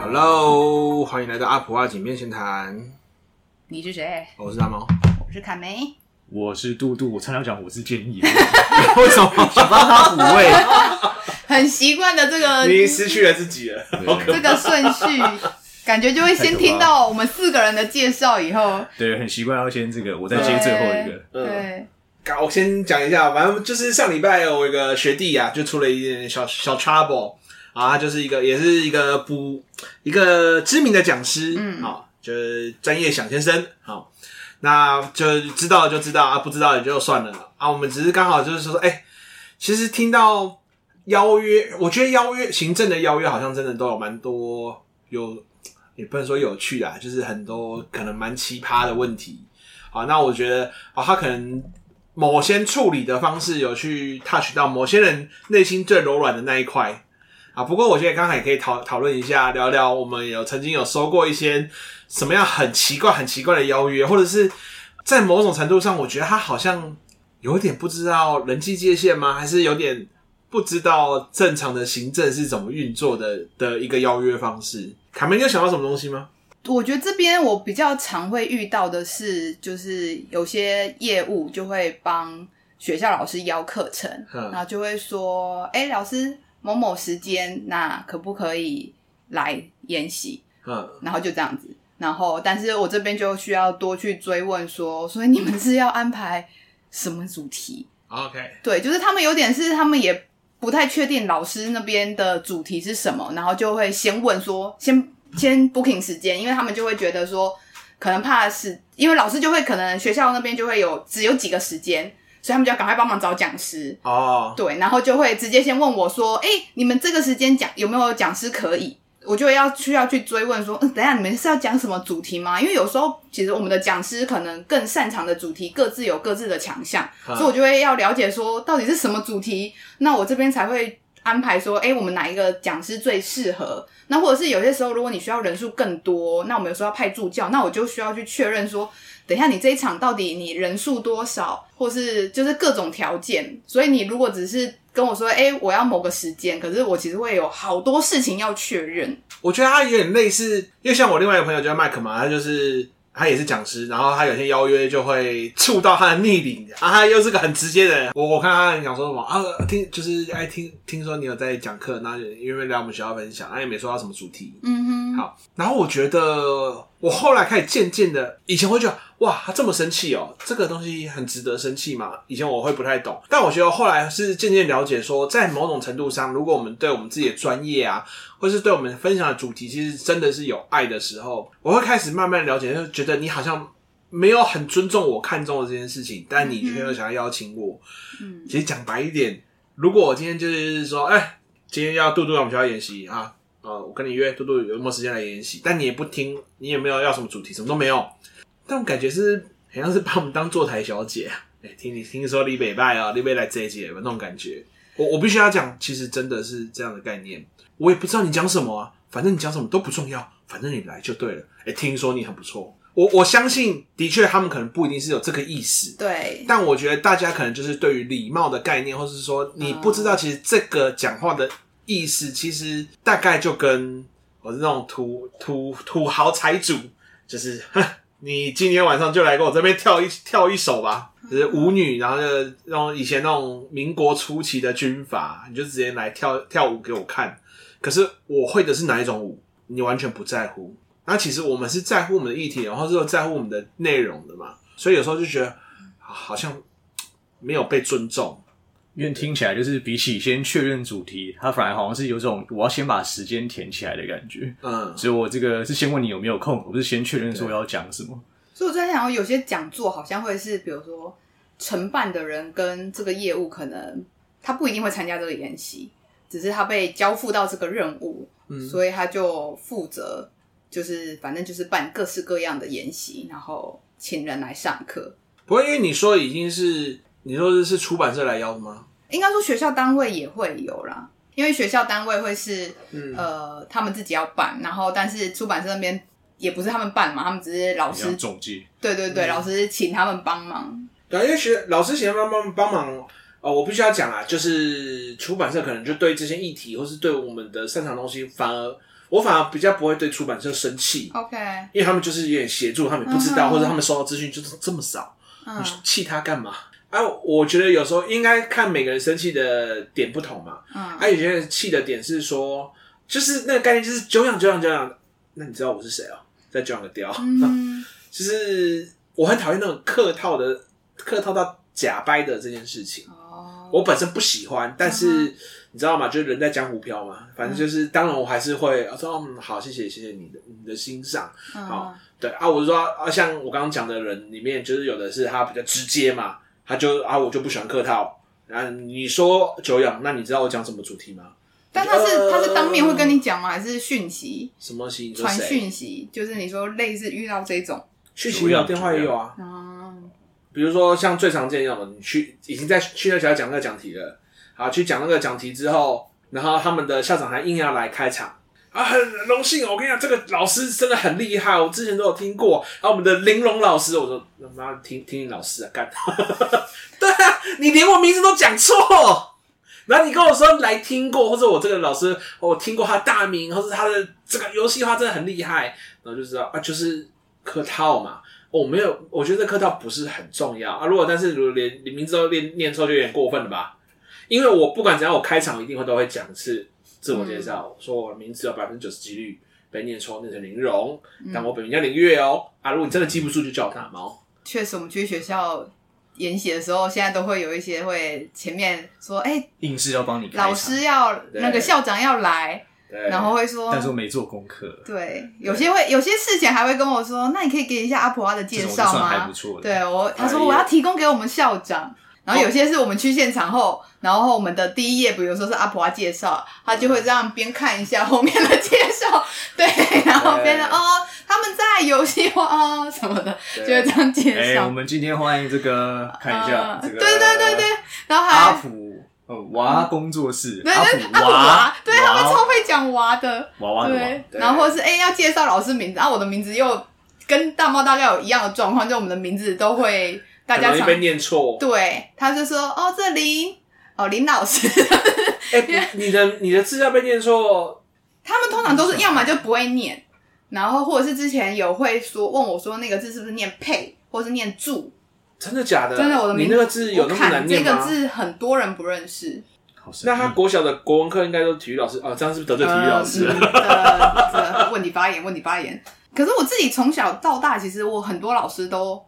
Hello，欢迎来到阿普阿井面闲谈。你是谁？我是大猫，我是卡梅，我是杜杜。我常常讲我是建议，为什么想帮他补位？很习惯的这个，你失去了自己了。这个顺序，感觉就会先听到我们四个人的介绍，以后对，很习惯要先这个，我再接最后一个。对，好，我先讲一下，反正就是上礼拜有一个学弟啊，就出了一点小小 trouble 啊，他就是一个也是一个不一个知名的讲师，嗯，好，就是专业想先生，好，那就知道就知道啊，不知道也就算了啊。我们只是刚好就是说，哎、欸，其实听到。邀约，我觉得邀约行政的邀约好像真的都有蛮多有，也不能说有趣啊，就是很多可能蛮奇葩的问题。好，那我觉得啊，他可能某些处理的方式有去 touch 到某些人内心最柔软的那一块啊。不过我觉得刚才也可以讨讨论一下，聊聊我们有曾经有收过一些什么样很奇怪、很奇怪的邀约，或者是在某种程度上，我觉得他好像有点不知道人际界限吗？还是有点？不知道正常的行政是怎么运作的的一个邀约方式，凯梅，你有想到什么东西吗？我觉得这边我比较常会遇到的是，就是有些业务就会帮学校老师邀课程，然后就会说：“哎，老师某某时间，那可不可以来演习？”嗯，然后就这样子，然后但是我这边就需要多去追问说，所以你们是要安排什么主题？OK，对，就是他们有点是他们也。不太确定老师那边的主题是什么，然后就会先问说，先先 booking 时间，因为他们就会觉得说，可能怕是因为老师就会可能学校那边就会有只有几个时间，所以他们就要赶快帮忙找讲师哦，对，然后就会直接先问我说，哎，你们这个时间讲有没有讲师可以？我就要需要去追问说，嗯，等一下你们是要讲什么主题吗？因为有时候其实我们的讲师可能更擅长的主题各自有各自的强项，所以我就会要了解说到底是什么主题，那我这边才会安排说，诶，我们哪一个讲师最适合？那或者是有些时候如果你需要人数更多，那我们有时候要派助教，那我就需要去确认说，等一下你这一场到底你人数多少，或是就是各种条件。所以你如果只是跟我说，哎、我要某个时间，可是我其实会有好多事情要确认。我觉得他有点类似，因为像我另外一个朋友叫麦克嘛，他就是他也是讲师，然后他有些邀约就会 触到他的逆鳞啊，他又是个很直接的人。我我看他讲说什么啊，听就是爱听听说你有在讲课，那因为来我们学校分享，他也没说到什么主题。嗯哼，好，然后我觉得我后来开始渐渐的，以前会觉得。哇，他这么生气哦！这个东西很值得生气吗？以前我会不太懂，但我觉得后来是渐渐了解说，说在某种程度上，如果我们对我们自己的专业啊，或是对我们分享的主题，其实真的是有爱的时候，我会开始慢慢了解，就觉得你好像没有很尊重我看中的这件事情，但你却又想要邀请我。嗯，其实讲白一点，如果我今天就是说，哎、欸，今天要杜杜来我们学校演习啊，呃，我跟你约杜杜有没有时间来演习？但你也不听，你也没有要什么主题，什么都没有。但我感觉是好像是把我们当坐台小姐啊！哎、欸，听你听说李北拜啊，李北来这一届那种感觉。我我必须要讲，其实真的是这样的概念。我也不知道你讲什么啊，反正你讲什么都不重要，反正你来就对了。哎、欸，听说你很不错，我我相信，的确他们可能不一定是有这个意思。对。但我觉得大家可能就是对于礼貌的概念，或是说你不知道，其实这个讲话的意思，其实大概就跟我是那种土土土豪财主，就是。你今天晚上就来跟我这边跳一跳一首吧，就是舞女，然后就那种以前那种民国初期的军阀，你就直接来跳跳舞给我看。可是我会的是哪一种舞，你完全不在乎。那其实我们是在乎我们的议题，然后是有在乎我们的内容的嘛。所以有时候就觉得好像没有被尊重。因为听起来就是比起先确认主题，他反而好像是有种我要先把时间填起来的感觉。嗯，所以我这个是先问你有没有空，我不是先确认说要讲什么。所以我在想，有些讲座好像会是，比如说承办的人跟这个业务，可能他不一定会参加这个研习，只是他被交付到这个任务，嗯，所以他就负责，就是反正就是办各式各样的研习，然后请人来上课。不过，因为你说已经是。你说的是出版社来邀的吗？应该说学校单位也会有啦，因为学校单位会是、嗯、呃他们自己要办，然后但是出版社那边也不是他们办嘛，他们只是老师总结。对对对，嗯、老师请他们帮忙。对，因为学老师请他们帮帮忙，哦，我必须要讲啊，就是出版社可能就对这些议题，或是对我们的擅长东西，反而我反而比较不会对出版社生气。OK，因为他们就是有点协助，他们也不知道，嗯、或者他们收到资讯就是这么少，嗯、你气他干嘛？啊，我觉得有时候应该看每个人生气的点不同嘛。嗯，啊，有些人气的点是说，就是那个概念就是久仰久仰久仰。那你知道我是谁哦？在久仰个雕。嗯，就是我很讨厌那种客套的、客套到假掰的这件事情。哦我本身不喜欢，但是你知道吗？就是人在江湖飘嘛，反正就是，当然我还是会说，嗯，好，谢谢，谢谢你的你的欣赏，好，对啊，我是说啊，像我刚刚讲的人里面，就是有的是他比较直接嘛，他就啊，我就不喜欢客套，然后你说久仰，那你知道我讲什么主题吗？但他是他是当面会跟你讲吗？还是讯息？什么信？传讯息？就是你说类似遇到这种讯息，电话也有啊。比如说，像最常见的那种，你去已经在去那学校讲那个讲题了，好，去讲那个讲题之后，然后他们的校长还硬要来开场啊，很荣幸，我跟你讲，这个老师真的很厉害，我之前都有听过。然后我们的玲珑老师，我说他妈听听你老师啊，干，对啊，你连我名字都讲错，然后你跟我说来听过，或者我这个老师我听过他大名，或者他的这个游戏化真的很厉害，然后就知道啊，就是客套嘛。我、没有，我觉得客套不是很重要啊。如果但是如果连你名字都念念错，就有点过分了吧？因为我不管怎样，我开场一定会都会讲一次自我介绍，嗯、说我的名字有百分之九十几率被念错，念成林荣，但我本名叫林月哦。啊，如果你真的记不住，就叫我大猫。确实，我们去学校研习的时候，现在都会有一些会前面说，哎、欸，硬是要帮你，老师要那个校长要来。对然后会说，但是我没做功课。对，有些会有些事情还会跟我说，那你可以给一下阿普蛙的介绍吗？还不错。对我，他说我要提供给我们校长。然后有些是我们去现场后，然后我们的第一页，比如说是阿普蛙介绍，他就会这样边看一下后面的介绍，对，然后边的哦，他们在游戏化啊什么的，就会这样介绍。哎，我们今天欢迎这个看一下，对对对对，然后还阿普。娃工作室，对对，阿普娃，对他们超会讲娃的，娃娃对，然后或是哎要介绍老师名字，然后我的名字又跟大猫大概有一样的状况，就我们的名字都会大家常被念错，对，他就说哦这林哦林老师，哎，你的你的字要被念错，他们通常都是要么就不会念，然后或者是之前有会说问我说那个字是不是念配，或是念注。真的假的？真的，我的名字你那个字有那么难念吗？这个字很多人不认识。那他国小的国文课应该都是体育老师哦，这样是不是得罪体育老师？呃，问你发言，问你发言。可是我自己从小到大，其实我很多老师都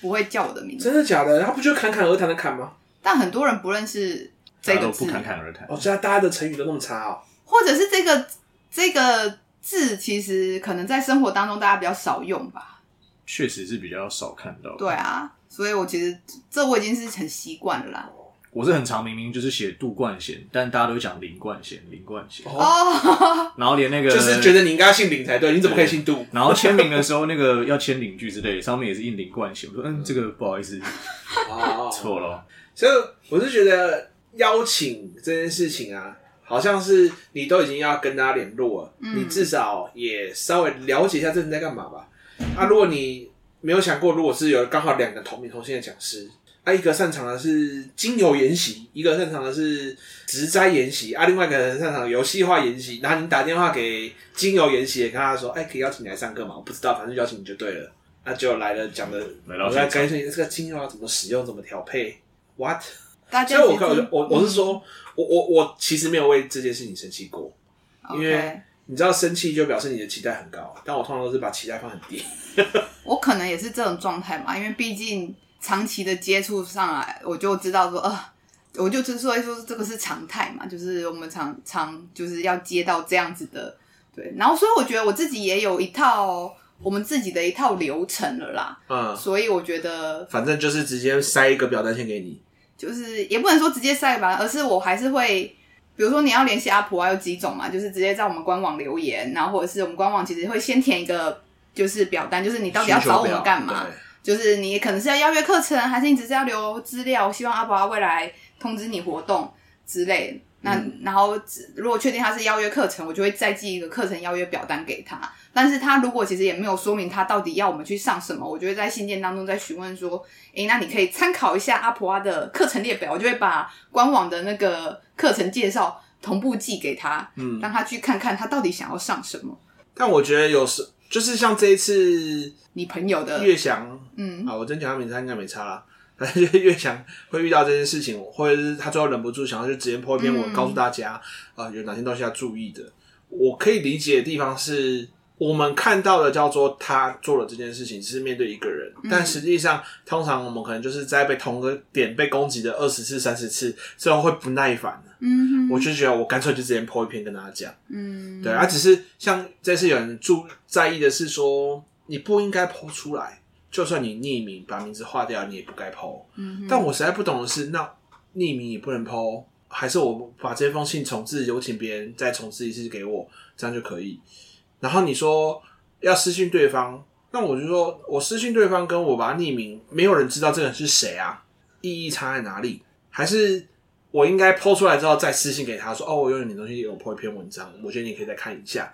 不会叫我的名字。真的假的？他不就侃侃而谈的侃吗？但很多人不认识这个字。不侃侃而谈。哦，现在大家的成语都那么差哦。或者是这个这个字，其实可能在生活当中大家比较少用吧。确实是比较少看到。对啊。所以，我其实这我已经是很习惯了啦。我是很常，明明就是写杜冠贤，但大家都讲林冠贤，林冠贤。哦。然后连那个就是觉得你应该姓林才对，你怎么可以姓杜？然后签名的时候，那个要签领据之类，上面也是印林冠贤。我说，嗯，这个不好意思，哦，错了。所以我是觉得邀请这件事情啊，好像是你都已经要跟大家联络了，嗯、你至少也稍微了解一下这人在干嘛吧。啊，如果你。没有想过，如果是有刚好两个同名同姓的讲师，啊，一个擅长的是精油研习，一个擅长的是植栽研习，啊，另外一个人擅长游戏化研习，然后你打电话给精油研习，跟他说，哎，可以邀请你来上课吗？我不知道，反正邀请你就对了。那就来了，讲的，我在告诉你这个精油要怎么使用，怎么调配，what？所以我我我我是说，我我我其实没有为这件事情生气过，因为。你知道生气就表示你的期待很高，但我通常都是把期待放很低。我可能也是这种状态嘛，因为毕竟长期的接触上来，我就知道说，呃，我就之所以说这个是常态嘛，就是我们常常就是要接到这样子的，对。然后所以我觉得我自己也有一套我们自己的一套流程了啦，嗯，所以我觉得反正就是直接塞一个表单先给你，就是也不能说直接塞吧，而是我还是会。比如说你要联系阿婆啊有几种嘛，就是直接在我们官网留言，然后或者是我们官网其实会先填一个就是表单，就是你到底要找我们干嘛？就是你可能是要邀约课程，还是你只是要留资料，希望阿普蛙未来通知你活动之类。那、嗯、然后如果确定他是邀约课程，我就会再寄一个课程邀约表单给他。但是他如果其实也没有说明他到底要我们去上什么，我就会在信件当中再询问说，诶，那你可以参考一下阿婆阿的课程列表，我就会把官网的那个课程介绍同步寄给他，嗯，让他去看看他到底想要上什么。但我觉得有时就是像这一次你朋友的月翔，嗯，啊，我真讲他名字他应该没差啦。但是月翔会遇到这件事情，或者是他最后忍不住想要就直接 po 一篇文告诉大家，啊、嗯呃，有哪些东西要注意的。我可以理解的地方是。我们看到的叫做他做了这件事情，只是面对一个人，嗯、但实际上，通常我们可能就是在被同个点被攻击的二十次、三十次之后会不耐烦。嗯，我就觉得我干脆就直接 po 一篇跟大家讲。嗯，对，而、啊、只是像这次有人注在意的是说，你不应该 po 出来，就算你匿名把名字划掉，你也不该 po。嗯，但我实在不懂的是，那匿名也不能 po，还是我把这封信重置，有请别人再重置一次给我，这样就可以？然后你说要私信对方，那我就说我私信对方跟我把他匿名，没有人知道这个人是谁啊？意义差在哪里？还是我应该 po 出来之后再私信给他说，哦，我有你东西，有 po 一篇文章，我觉得你可以再看一下。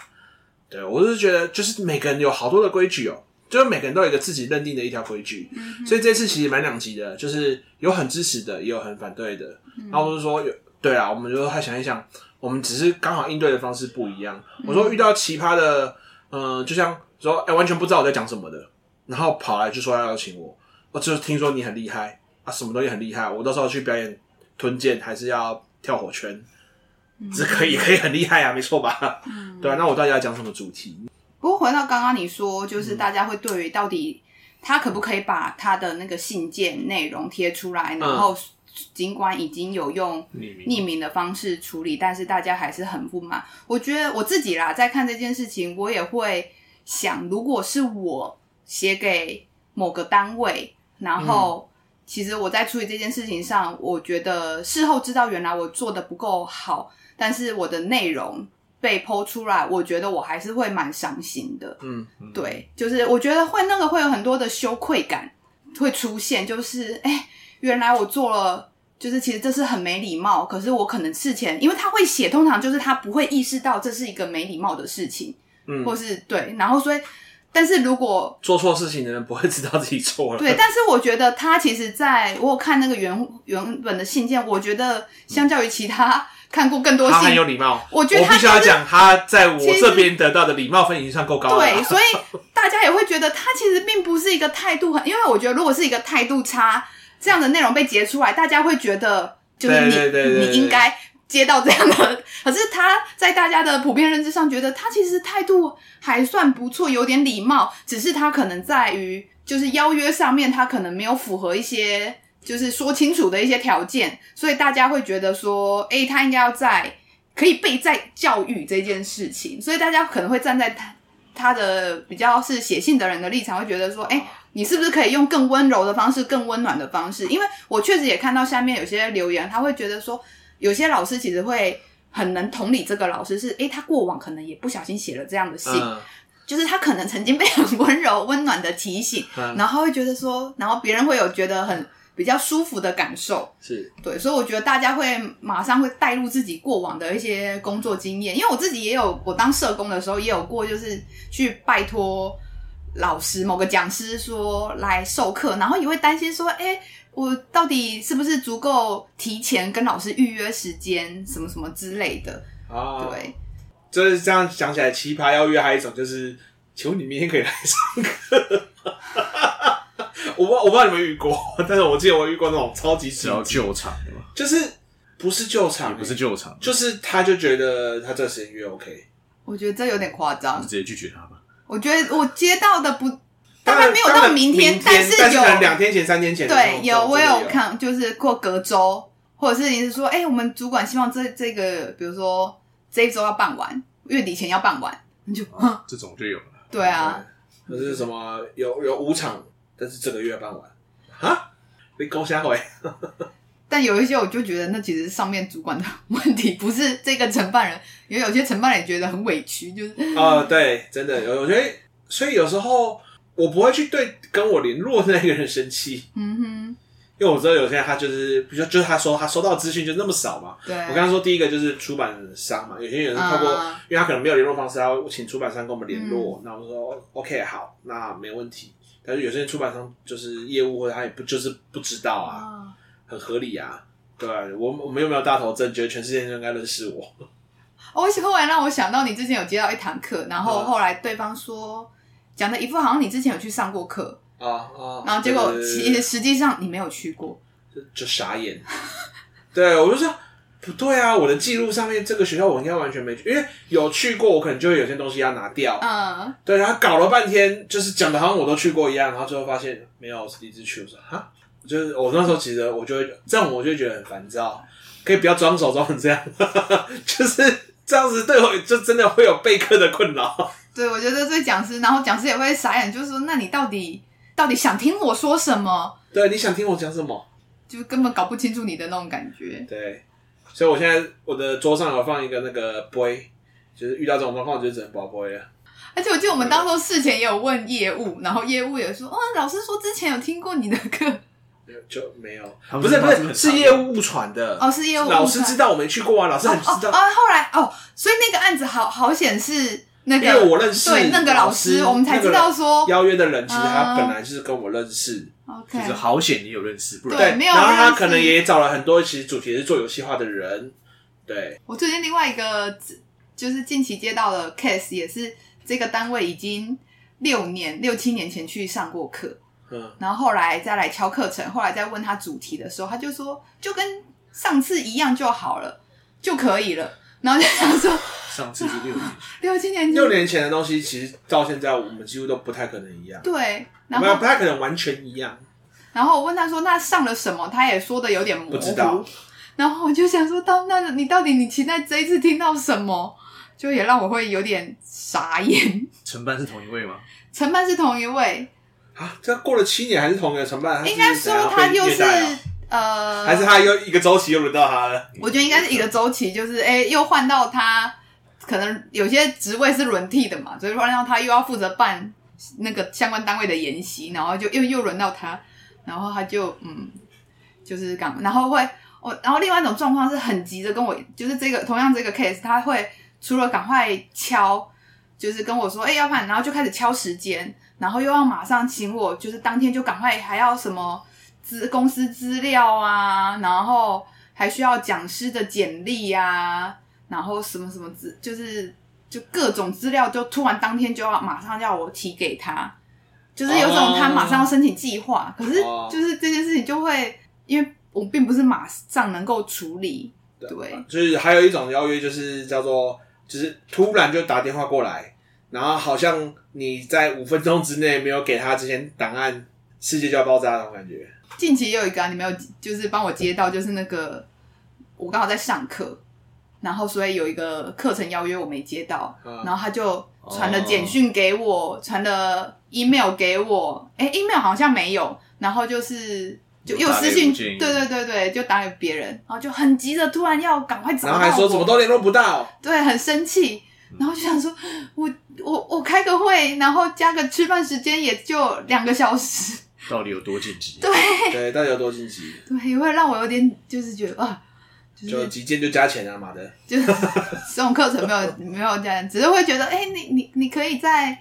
对，我就是觉得，就是每个人有好多的规矩哦，就是每个人都有一个自己认定的一条规矩，嗯、所以这次其实蛮两极的，就是有很支持的，也有很反对的。然后我就说，有对啊，我们就还想一想。我们只是刚好应对的方式不一样。我说遇到奇葩的，嗯、呃，就像说，哎、欸，完全不知道我在讲什么的，然后跑来就说要邀请我，我就听说你很厉害啊，什么东西很厉害，我到时候去表演吞剑还是要跳火圈，这可以可以很厉害啊，没错吧？嗯、对啊，那我到底要讲什么主题？不过回到刚刚你说，就是大家会对于到底他可不可以把他的那个信件内容贴出来，然后。尽管已经有用匿名的方式处理，但是大家还是很不满。我觉得我自己啦，在看这件事情，我也会想，如果是我写给某个单位，然后其实我在处理这件事情上，我觉得事后知道原来我做的不够好，但是我的内容被 po 出来，我觉得我还是会蛮伤心的。嗯，对，就是我觉得会那个会有很多的羞愧感会出现，就是哎。欸原来我做了，就是其实这是很没礼貌。可是我可能事前，因为他会写，通常就是他不会意识到这是一个没礼貌的事情，嗯，或是对。然后所以，但是如果做错事情的人不会知道自己 错了，对。但是我觉得他其实在我有看那个原原本的信件，我觉得相较于其他看过更多信，他很有礼貌。我觉得他、就是、我必须要讲，他在我这边得到的礼貌分已经算够高了。对，所以大家也会觉得他其实并不是一个态度很，因为我觉得如果是一个态度差。这样的内容被截出来，大家会觉得就是你你应该接到这样的。可是他在大家的普遍认知上，觉得他其实态度还算不错，有点礼貌。只是他可能在于就是邀约上面，他可能没有符合一些就是说清楚的一些条件，所以大家会觉得说，诶，他应该要在可以被在教育这件事情。所以大家可能会站在他他的比较是写信的人的立场，会觉得说，诶。你是不是可以用更温柔的方式、更温暖的方式？因为我确实也看到下面有些留言，他会觉得说，有些老师其实会很能同理这个老师是，诶，他过往可能也不小心写了这样的信，嗯、就是他可能曾经被很温柔、温暖的提醒，嗯、然后会觉得说，然后别人会有觉得很比较舒服的感受，是。对，所以我觉得大家会马上会带入自己过往的一些工作经验，因为我自己也有，我当社工的时候也有过，就是去拜托。老师，某个讲师说来授课，然后也会担心说，哎，我到底是不是足够提前跟老师预约时间，什么什么之类的啊？对，就是这样想起来，奇葩邀约还有一种就是，请问你明天可以来上课？我不我不知道你们遇过，但是我记得我遇过那种超级只要救场的嘛，就是不是救场，也不是救场，就是他就觉得他这个时间约 OK，我觉得这有点夸张，直接拒绝他吧。我觉得我接到的不，当然没有到明天，但是有两天前、三天前。对，有我有看，就是过隔周，或者是你是说，哎，我们主管希望这这个，比如说这一周要办完，月底前要办完，你就这种就有了。对啊，可是什么有有五场，但是这个月要办完啊？被勾下回。但有一些，我就觉得那其实是上面主管的问题，不是这个承办人。因为有些承办人也觉得很委屈，就是啊、呃，对，真的有，我觉得，所以有时候我不会去对跟我联络的那个人生气。嗯哼，因为我知道有些人他就是，比如就是他说他收到资讯就那么少嘛。对。我刚刚说第一个就是出版商嘛，有些人是透过，嗯、因为他可能没有联络方式，他会请出版商跟我们联络，那、嗯、我们说 OK 好，那没问题。但是有些人出版商就是业务或者他也不就是不知道啊，嗯、很合理啊。对，我我们又没有大头症，觉得全世界都应该认识我。我后来让我想到你之前有接到一堂课，然后后来对方说讲的一副好像你之前有去上过课啊啊，然后结果其实实际上你没有去过，就就傻眼。对，我就说不对啊，我的记录上面这个学校我应该完全没去，因为有去过，我可能就会有些东西要拿掉。嗯，对，然后搞了半天就是讲的好像我都去过一样，然后最后发现没有，我是第一次去，我说哈。就是我那时候其实我就会这样，我就会觉得很烦躁，可以不要装手装成这样，就是这样子对我就真的会有备课的困扰。对，我觉得对讲师，然后讲师也会傻眼，就是说，那你到底到底想听我说什么？对，你想听我讲什么？就根本搞不清楚你的那种感觉。对，所以我现在我的桌上有放一个那个杯，就是遇到这种状况就只能保杯了。而且我记得我们当初事前也有问业务，然后业务也说，哦，老师说之前有听过你的课。就没有，不是不是是业务误传的哦，是业务。老师知道我没去过啊，老师很知道。啊，后来哦，所以那个案子好好显示那个，因为我认识对那个老师，我们才知道说邀约的人其实他本来就是跟我认识，OK，就是好险你有认识，不然对，没有。然后他可能也找了很多其实主题是做游戏化的人。对，我最近另外一个就是近期接到的 case 也是这个单位已经六年六七年前去上过课。嗯，然后后来再来挑课程，后来再问他主题的时候，他就说就跟上次一样就好了，就可以了。然后就想说，上次是六年，六七年前，六年前的东西，其实到现在我们几乎都不太可能一样。对，然后不太可能完全一样。然后我问他说，那上了什么？他也说的有点模糊。不知道。然后我就想说，到那你到底你期待这一次听到什么？就也让我会有点傻眼。承办是同一位吗？承办是同一位。啊，这过了七年还是同一个承办？应该说他又是呃，还是他又一个周期又轮到他了？我觉得应该是一个周期，就是哎、欸，又换到他，可能有些职位是轮替的嘛，所以说让他又要负责办那个相关单位的研习，然后就又又轮到他，然后他就嗯，就是赶，然后会我，然后另外一种状况是很急着跟我，就是这个同样这个 case，他会除了赶快敲，就是跟我说哎、欸，要不然，然后就开始敲时间。然后又要马上请我，就是当天就赶快还要什么资公司资料啊，然后还需要讲师的简历啊，然后什么什么资，就是就各种资料，就突然当天就要马上要我提给他，就是有种他马上要申请计划，可是就是这件事情就会，因为我并不是马上能够处理，对，就是还有一种邀约，就是叫做就是突然就打电话过来。然后好像你在五分钟之内没有给他这些档案，世界就要爆炸那种感觉。近期也有一个、啊，你没有，就是帮我接到，就是那个我刚好在上课，然后所以有一个课程邀约我没接到，啊、然后他就传了简讯给我，传、哦、了 email 给我，哎，email 好像没有，然后就是就又私信，对对对对，就打给别人，然后就很急着突然要赶快找，然后还说怎么都联络不到，对，很生气。然后就想说，我我我开个会，然后加个吃饭时间，也就两个小时。到底有多紧急？对对，到底有多紧急？对，也会让我有点就是觉得啊，就是、就急件就加钱啊，妈的！就是这种课程没有没有加钱，只是会觉得，哎，你你你可以在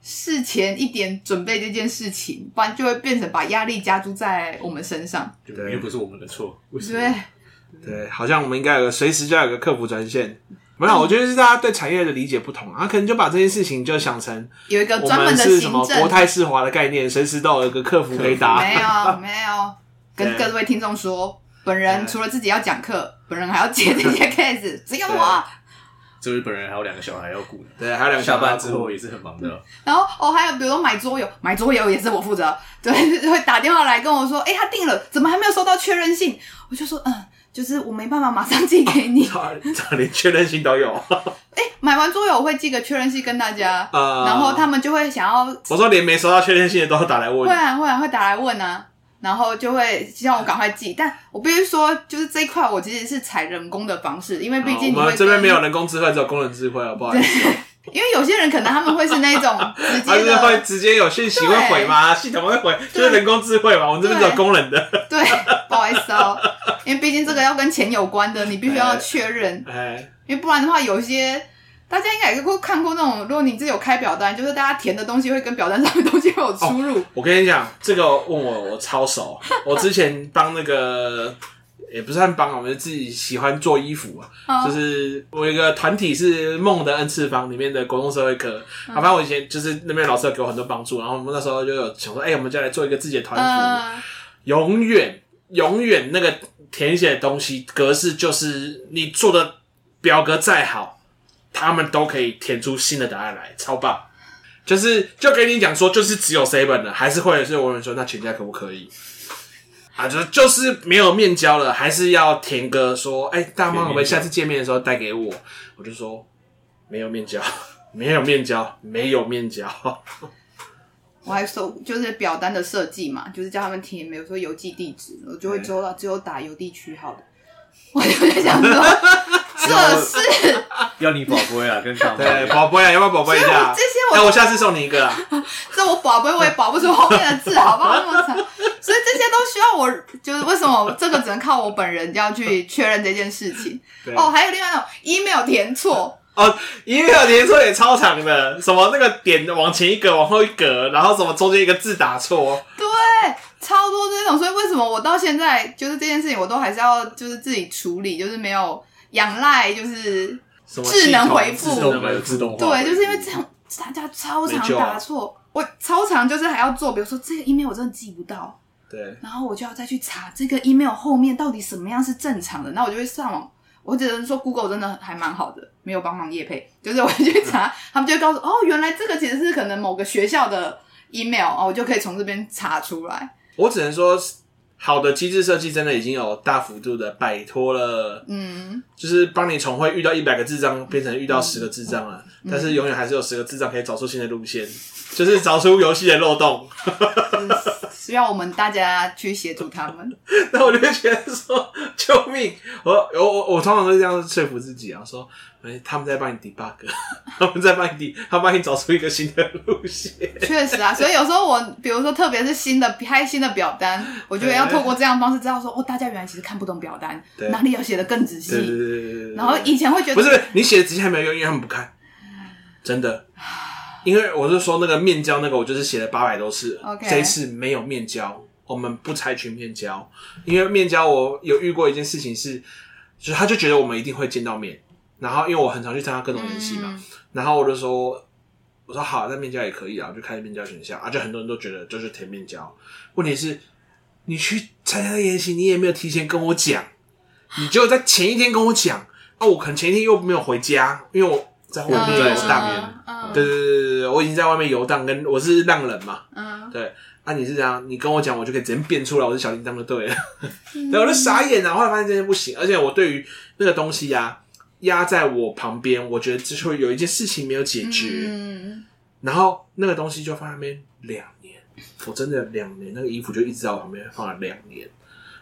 事前一点准备这件事情，不然就会变成把压力加注在我们身上。对，又不是我们的错。对对，好像我们应该有个随时就要有个客服专线。没有，我觉得是大家对产业的理解不同，他可能就把这件事情就想成有一个专门的是什么国泰世华的概念，随时都有一个客服可以打。没有，没有，跟各位听众说，本人除了自己要讲课，本人还要接这些 case，只有我。这位本人还有两个小孩要顾，对，还有两个下班之后也是很忙的。然后哦，还有比如说买桌游，买桌游也是我负责，对，会打电话来跟我说，哎，他定了，怎么还没有收到确认信？我就说，嗯。就是我没办法马上寄给你，咋连确认信都有？哎、欸，买完桌游我会寄个确认信跟大家，呃、然后他们就会想要。我说连没收到确认信的都要打来问。会啊会啊会打来问啊，然后就会希望我赶快寄。但我必须说，就是这一块我其实是采人工的方式，因为毕竟我们这边没有人工智慧，只有工人智慧啊，不好意思。因为有些人可能他们会是那种直接的，会直接有讯息会回吗？系统会回，就是人工智慧嘛。我们这边只有工人的。对，不好意思哦，因为毕竟这个要跟钱有关的，你必须要确认。哎，因为不然的话，有些大家应该也会看过那种，如果你自己有开表单，就是大家填的东西会跟表单上的东西会有出入。我跟你讲，这个问我我超熟，我之前帮那个。也不算帮我们自己喜欢做衣服啊。Oh. 就是我有一个团体是梦的 N 次方里面的国中社会科，好、oh. 反正我以前就是那边老师有给我很多帮助，然后我们那时候就有想说，哎、欸，我们就来做一个自己的团服，uh. 永远永远那个填写的东西格式就是你做的表格再好，他们都可以填出新的答案来，超棒。就是就跟你讲说，就是只有 seven 的，还是会所以我们说，那全家可不可以？啊，就就是没有面交了，还是要田哥说，哎、欸，大妈，我们下次见面的时候带给我。我就说没有面交，没有面交，没有面交。我还收就是表单的设计嘛，就是叫他们填，没有说邮寄地址，我就会收到只有打邮递区号的。我就在想说，这是 要你宝贝啊，跟上对宝贝啊，要不要宝贝一下？这些我，那我下次送你一个啊。这我宝贝我也保不出后面的字，好不好？那么长，所以这些都需要我，就是为什么这个只能靠我本人要去确认这件事情。哦，还有另外一种 email 填错哦，email 填错也超长的，什么那个点往前一格，往后一格，然后什么中间一个字打错，对。超多这种，所以为什么我到现在就是这件事情，我都还是要就是自己处理，就是没有仰赖，就是智能回复，自动对，就是因为这样大家超常打错，我超常就是还要做，比如说这个 email 我真的记不到，对，然后我就要再去查这个 email 后面到底什么样是正常的，那我就会上网，我只能说 Google 真的还蛮好的，没有帮忙业配，就是我去查，嗯、他们就会告诉哦，原来这个其实是可能某个学校的 email 哦，我就可以从这边查出来。我只能说，好的机制设计真的已经有大幅度的摆脱了，嗯，就是帮你从会遇到一百个智障变成遇到十个智障了，嗯、但是永远还是有十个智障可以找出新的路线，就是找出游戏的漏洞，需要我们大家去协助他们。那我就觉得说，救命！我我我我通常都是这样说服自己啊，说。哎，他们在帮你 debug，他们在帮你 d，他帮你找出一个新的路线。确实啊，所以有时候我，比如说，特别是新的开新的表单，我觉得要透过这样的方式知道说，哦，大家原来其实看不懂表单，哪里要写的更仔细。对对对对。然后以前会觉得不是你写的仔细还没有用，因为他们不看。真的，因为我是说那个面交那个，我就是写了八百多次，Okay. 这一次没有面交，我们不采取面交，因为面交我有遇过一件事情是，就是他就觉得我们一定会见到面。然后，因为我很常去参加各种演戏嘛，嗯、然后我就说，我说好，那面交也可以啊，我就开面交选项啊，就很多人都觉得就是填面交。问题是，你去参加演习，你也没有提前跟我讲，你就在前一天跟我讲，啊，我可能前一天又没有回家，因为我在外面游荡，对对对对对，我已经在外面游荡，跟我是浪人嘛，嗯，对，啊，你是这样，你跟我讲，我就可以直接变出来，我是小铃铛就对了，然后我就傻眼啊，后来发现这些不行，而且我对于那个东西呀、啊。压在我旁边，我觉得就会有一件事情没有解决，嗯、然后那个东西就放在那边两年，我真的两年，那个衣服就一直在我旁边放了两年。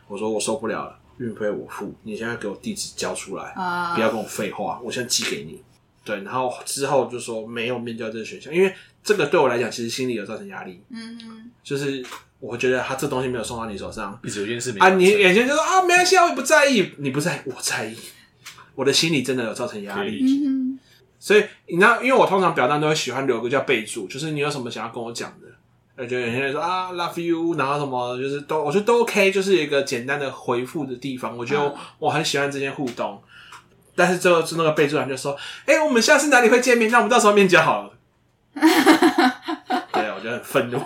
我说我受不了了，运费我付，你现在给我地址交出来，啊、不要跟我废话，我现在寄给你。对，然后之后就说没有面交这个选项，因为这个对我来讲其实心里有造成压力。嗯哼，就是我觉得他这东西没有送到你手上，一直有件事没啊，你眼前就说啊没关系，我也不在意，你不在意，我在意。我的心里真的有造成压力，嗯、所以你知道，因为我通常表单都会喜欢留个叫备注，就是你有什么想要跟我讲的，呃，就有些人说啊，love you，然后什么，就是都我觉得都 OK，就是一个简单的回复的地方，我觉得我很喜欢这些互动。嗯、但是最后是那个备注栏就说，哎、欸，我们下次哪里会见面？那我们到时候面交好了。对，我觉得很愤怒。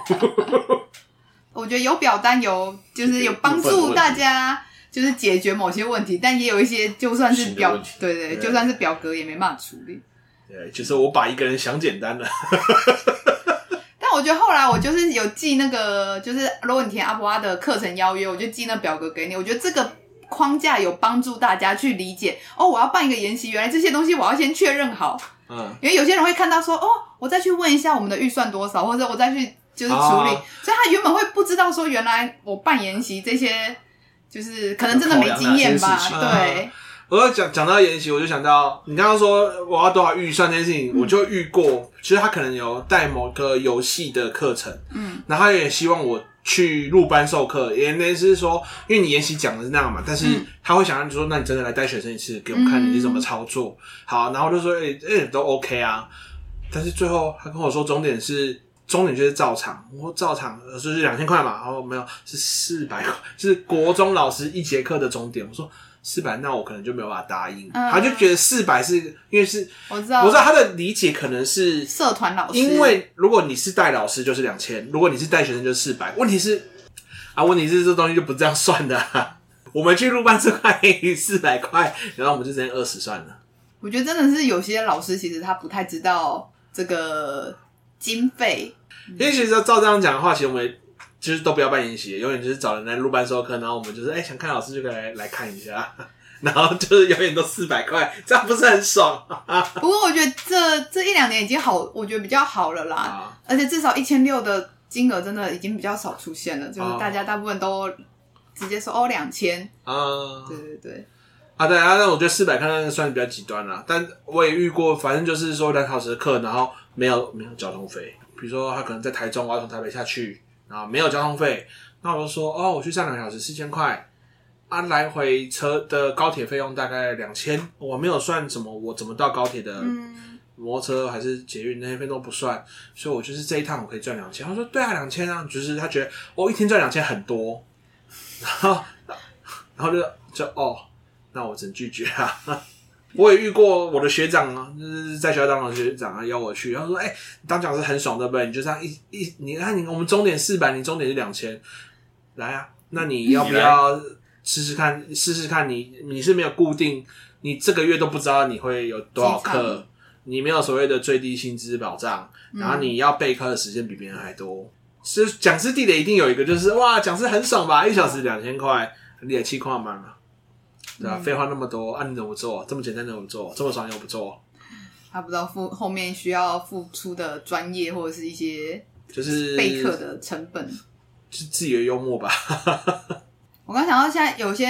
我觉得有表单有，就是有帮助大家。就是解决某些问题，但也有一些就算是表，对，对对，就算是表格也没办法处理。对，就是我把一个人想简单了。但我觉得后来我就是有寄那个，就是如果你填阿博阿的课程邀约，我就寄那表格给你。我觉得这个框架有帮助大家去理解哦，我要办一个研习，原来这些东西我要先确认好。嗯，因为有些人会看到说哦，我再去问一下我们的预算多少，或者我再去就是处理，哦、所以他原本会不知道说原来我办研习这些。就是可能真的没经验吧，对。我要讲讲到研习，我就想到你刚刚说我要多少预算这件事情，嗯、我就遇过。其实他可能有带某个游戏的课程，嗯，然后他也希望我去入班授课，原来是说，因为你研习讲的是那样嘛，但是他会想让你说，那你真的来带学生一次，给我们看你是怎么操作。嗯、好，然后我就说，哎、欸、哎、欸，都 OK 啊。但是最后他跟我说，终点是终点就是照常，我说照常就是两千块嘛，然后没有是四百块，是国中老师一节课的终点。我说。四百，那我可能就没有办法答应。嗯、他就觉得四百是因为是，我知道，我知道他的理解可能是社团老师。因为如果你是带老师就是两千，如果你是带学生就是四百。问题是啊，问题是这东西就不这样算的、啊。我们去入班这块四百块，然后我们就直接二十算了。我觉得真的是有些老师其实他不太知道这个经费，因为其实照这样讲的话，其实我们。就是都不要办研习，永远就是找人来录班授课，然后我们就是哎、欸、想看老师就可以来来看一下，然后就是永远都四百块，这样不是很爽？不过我觉得这这一两年已经好，我觉得比较好了啦，啊、而且至少一千六的金额真的已经比较少出现了，就是大家大部分都直接说哦两千。啊，对对对，啊对啊，那我觉得四百块算是比较极端了，但我也遇过，反正就是说两小时的课，然后没有没有交通费，比如说他可能在台中，我要从台北下去。然后，没有交通费，那我就说哦，我去站两个小时四千块，啊，来回车的高铁费用大概两千，我没有算什么，我怎么到高铁的摩托车还是捷运那些费都不算，所以我就是这一趟我可以赚两千。他说对啊，两千啊，就是他觉得我、哦、一天赚两千很多，然后然后就就哦，那我只能拒绝啊。我也遇过我的学长啊，就是在学校当的学长啊，邀我去。他说：“哎、欸，当讲师很爽，对不对？你就这样一一，你看你我们终点四百，你终点是两千，来啊！那你要不要试试看？试试看你你是没有固定，你这个月都不知道你会有多少课，你没有所谓的最低薪资保障，然后你要备课的时间比别人还多。是讲师地雷一定有一个，就是哇，讲师很爽吧？一小时两千块，你也气矿满了。”对啊，废话那么多，啊你怎么不做？这么简单怎么不做？这么爽又不做？他不知道付后面需要付出的专业或者是一些就是备课的成本，是自己的幽默吧。我刚想到，现在有些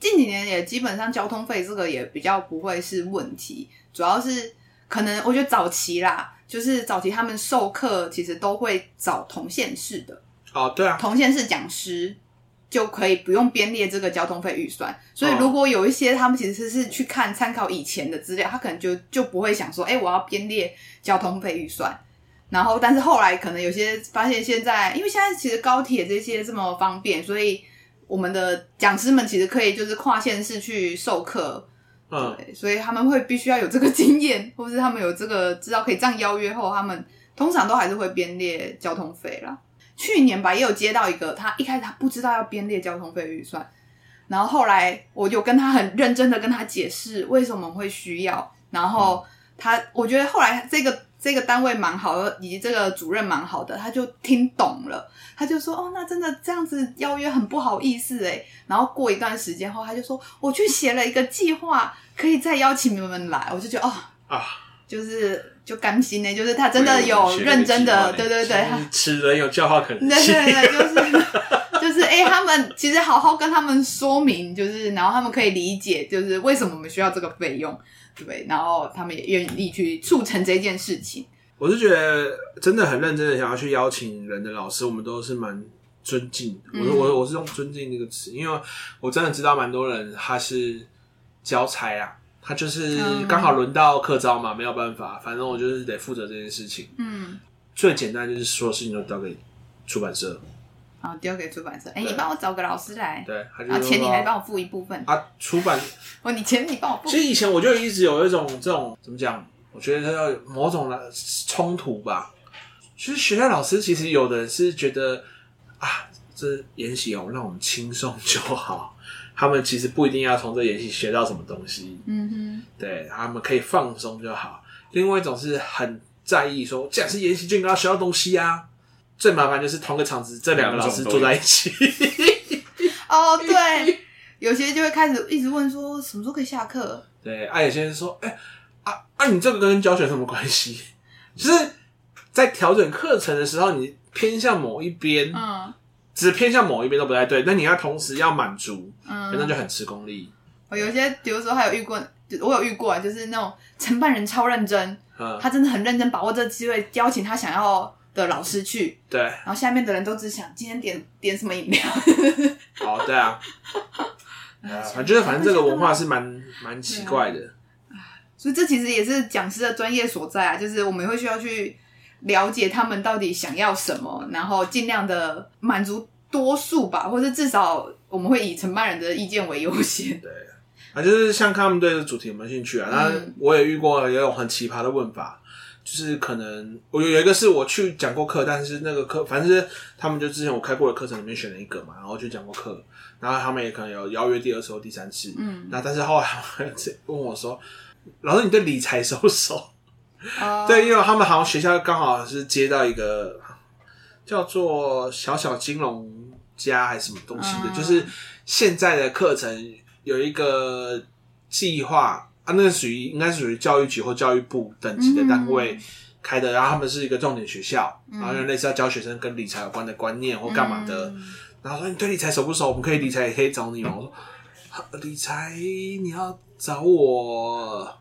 近几年也基本上交通费这个也比较不会是问题，主要是可能我觉得早期啦，就是早期他们授课其实都会找同县市的哦，对啊，同县市讲师。就可以不用编列这个交通费预算，所以如果有一些他们其实是去看参考以前的资料，他可能就就不会想说，哎、欸，我要编列交通费预算。然后，但是后来可能有些发现，现在因为现在其实高铁这些这么方便，所以我们的讲师们其实可以就是跨县市去授课，嗯，对，所以他们会必须要有这个经验，或是他们有这个知道可以这样邀约后，他们通常都还是会编列交通费啦。去年吧，也有接到一个，他一开始他不知道要编列交通费预算，然后后来我就跟他很认真的跟他解释为什么会需要，然后他我觉得后来这个这个单位蛮好的，以及这个主任蛮好的，他就听懂了，他就说哦，那真的这样子邀约很不好意思诶。然后过一段时间后，他就说我去写了一个计划，可以再邀请你们来，我就觉得哦啊，就是。就甘心呢，就是他真的有认真的，对对对，此人有教化可能。对对对，就是 就是，哎、欸，他们其实好好跟他们说明，就是然后他们可以理解，就是为什么我们需要这个费用，对不对？然后他们也愿意去促成这件事情。我是觉得真的很认真的想要去邀请人的老师，我们都是蛮尊敬的。我我我是用尊敬这个词，因为我真的知道蛮多人他是交差啊。他就是刚好轮到课招嘛，嗯、没有办法，反正我就是得负责这件事情。嗯，最简单就是所有事情都交给出版社，好，丢给出版社。哎、欸，你帮我找个老师来，对，然后钱你还帮我付一部分啊。出版哦，你钱你帮我付。其实以前我就一直有一种这种怎么讲？我觉得他要有某种的冲突吧。其实学校老师其实有的是觉得啊，这研习哦，让我们轻松就好。他们其实不一定要从这演戏学到什么东西，嗯哼，对，他们可以放松就好。另外一种是很在意说，既然是演戏就应该要学到东西啊。最麻烦就是同个场子，这两个老师坐在一起。哦，对，有些就会开始一直问说，什么时候可以下课？对，啊，有些人说，哎、欸，啊啊，你这个跟教学有什么关系？就是在调整课程的时候，你偏向某一边，嗯。只偏向某一边都不太对，那你要同时要满足，嗯，那就很吃功力。我有些，比如说还有遇过，我有遇过啊，就是那种承办人超认真，嗯，他真的很认真把握这个机会，邀请他想要的老师去，对，然后下面的人都只想今天点点什么饮料。好，对啊，我觉得反正这个文化是蛮蛮奇怪的，所以这其实也是讲师的专业所在啊，就是我们会需要去了解他们到底想要什么，然后尽量的满足多数吧，或者至少我们会以承办人的意见为优先。对。啊，就是像他们对这主题有没有兴趣啊？那我也遇过也有很奇葩的问法，就是可能我有有一个是我去讲过课，但是那个课反正是他们就之前我开过的课程里面选了一个嘛，然后去讲过课，然后他们也可能有邀约第二次或第三次，嗯，那但是后来 问我说：“老师，你对理财熟不熟？”啊，对，因为他们好像学校刚好是接到一个叫做小小金融家还是什么东西的，就是现在的课程。有一个计划啊，那个属于应该是属于教育局或教育部等级的单位开的，嗯、然后他们是一个重点学校，嗯、然后类似要教学生跟理财有关的观念或干嘛的。嗯、然后说你对理财熟不熟？我们可以理财也可以找你吗？我说理财你要找我？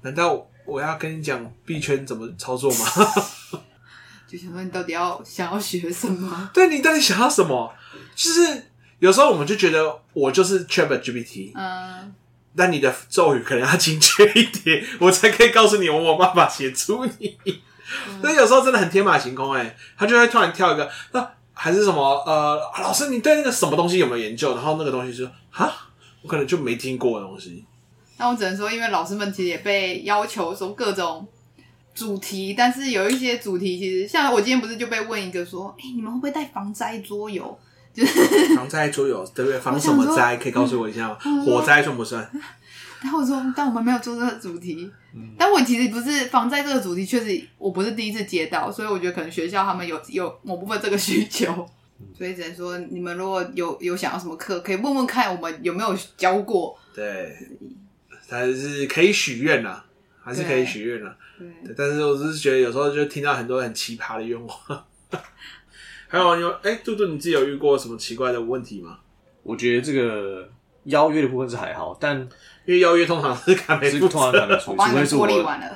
难道我要跟你讲币圈怎么操作吗？就想说你到底要想要学什么？对，你到底想要什么？就是。有时候我们就觉得我就是 ChatGPT，嗯，但你的咒语可能要精确一点，我才可以告诉你我有办法写出你。所以、嗯、有时候真的很天马行空，哎，他就会突然跳一个，那还是什么呃，老师你对那个什么东西有没有研究？然后那个东西就哈，我可能就没听过的东西。那我只能说，因为老师们其实也被要求说各种主题，但是有一些主题其实像我今天不是就被问一个说，哎、欸，你们会不会带防灾桌游？就是防灾桌游对不对？防什么灾？可以告诉我一下吗？嗯、火灾算不算？然后我说，但我们没有做这个主题。嗯、但我其实不是防灾这个主题，确实我不是第一次接到，所以我觉得可能学校他们有有某部分这个需求，嗯、所以只能说你们如果有有想要什么课，可以问问看我们有没有教过。对，还是可以许愿呐，还是可以许愿呐。对，但是我只是觉得有时候就听到很多很奇葩的愿望。还有有哎，杜杜，你自己有遇过什么奇怪的问题吗？我觉得这个邀约的部分是还好，但因为邀约通常是卡没不，通常赶没出，除非是我